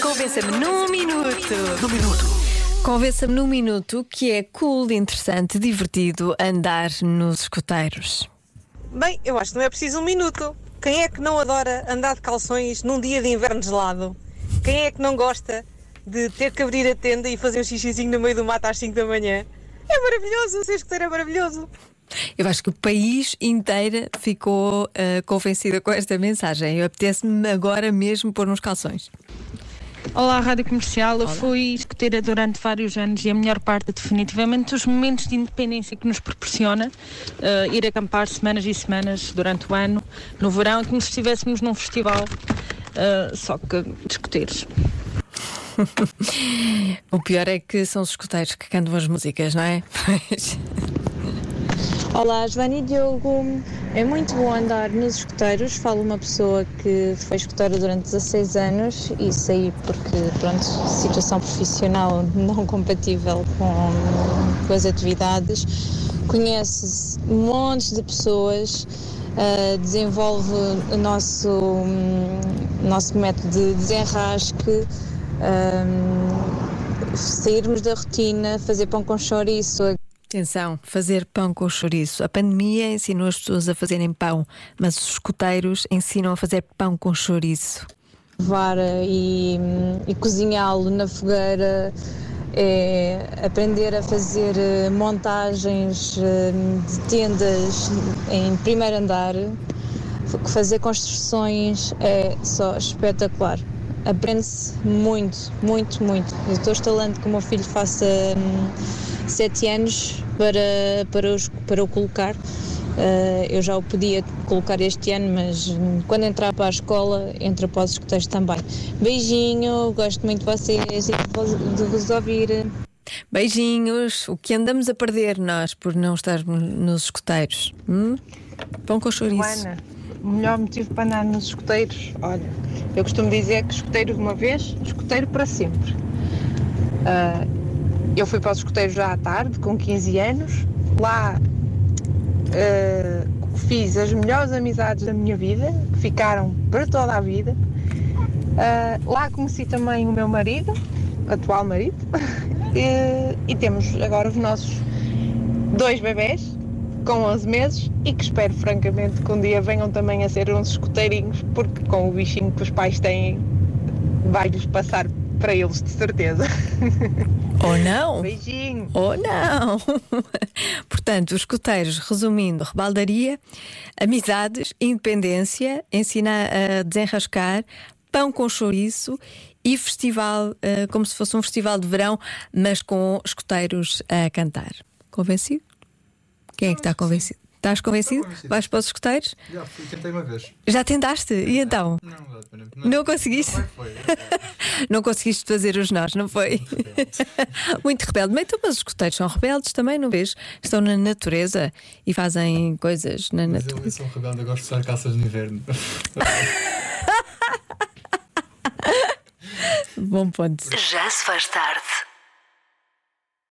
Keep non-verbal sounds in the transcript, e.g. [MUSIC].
Convença-me num minuto. No minuto. Convença-me num minuto que é cool, interessante, divertido andar nos escoteiros. Bem, eu acho que não é preciso um minuto. Quem é que não adora andar de calções num dia de inverno gelado? Quem é que não gosta de ter que abrir a tenda e fazer um xixizinho no meio do mato às 5 da manhã? É maravilhoso, ser escoteiro é maravilhoso. Eu acho que o país inteiro ficou ah, convencido com esta mensagem. Apetece-me agora mesmo pôr nos calções. Olá, Rádio Comercial. Eu fui escoteira durante vários anos e a melhor parte, definitivamente, os momentos de independência que nos proporciona eh, ir acampar semanas e semanas durante o ano, no verão, como se estivéssemos num festival, eh, só que de escoteiros. [LAUGHS] O pior é que são os escoteiros que cantam as músicas, não é? [LAUGHS] Pois. Olá, Joana e Diogo. É muito bom andar nos escoteiros. Falo uma pessoa que foi escoteira durante 16 anos e saí porque, pronto, situação profissional [LAUGHS] não compatível com, com as atividades. Conhece montes de pessoas, ah, desenvolve o nosso, hum, nosso método de desenrasque. hum, sairmos da rotina, fazer pão com chouriço, Atenção, fazer pão com chouriço. A pandemia ensinou as pessoas a fazerem pão, mas os escoteiros ensinam a fazer pão com chouriço. levar e, e cozinhá-lo na fogueira, é aprender a fazer eh, montagens eh, de tendas em primeiro andar, fazer construções é só espetacular. Aprende-se muito, muito, muito. Eu estou estalando que o meu filho faça hum, sete anos para, para, os, para o colocar. Uh, eu já o podia colocar este ano, mas quando entrar para a escola, entra para os escuteiros também. Beijinho, gosto muito de vocês e de vos- de vos ouvir. Beijinhos. O que andamos a perder nós por não estarmos nos escoteiros? Hum? Pão com chouriço. Ana, o melhor motivo para andar nos escoteiros, olha, eu costumo dizer que escoteiro de uma vez, escoteiro para sempre. Ah, eu fui para os escoteiros já à tarde, com 15 anos, lá ah, fiz as melhores amizades da minha vida, que ficaram para toda a vida. Ah, lá conheci também o meu marido, atual marido, [LAUGHS] e, e temos agora os nossos dois bebés com 11 meses e que espero francamente que um dia venham também a ser uns escoteirinhos, porque com o bichinho que os pais têm vai-lhes passar para eles de certeza. [LAUGHS] Ou não? Beijinho! Ou não! [LAUGHS] Portanto, os escoteiros, resumindo, rebaldaria, amizades, independência, ensina a desenrascar, pão com chouriço e festival, eh, como se fosse um festival de verão, mas com escoteiros a cantar. Convencido? Quem é que está convencido? Estás convencido? convencido. Vais para os escoteiros? Já fui, tentei uma vez. Já tentaste? E então? Não, exatamente. Não conseguiste? Não foi. [LAUGHS] Não conseguiste fazer os nós, não foi? [LAUGHS] Muito rebelde. Mas, então, mas os escoteiros são rebeldes também, não vês? Estão na natureza e fazem coisas na Mas eu, natureza. eu sou um rebelde, eu gosto de usar calças de inverno. [LAUGHS] Bom ponto. Já se faz tarde.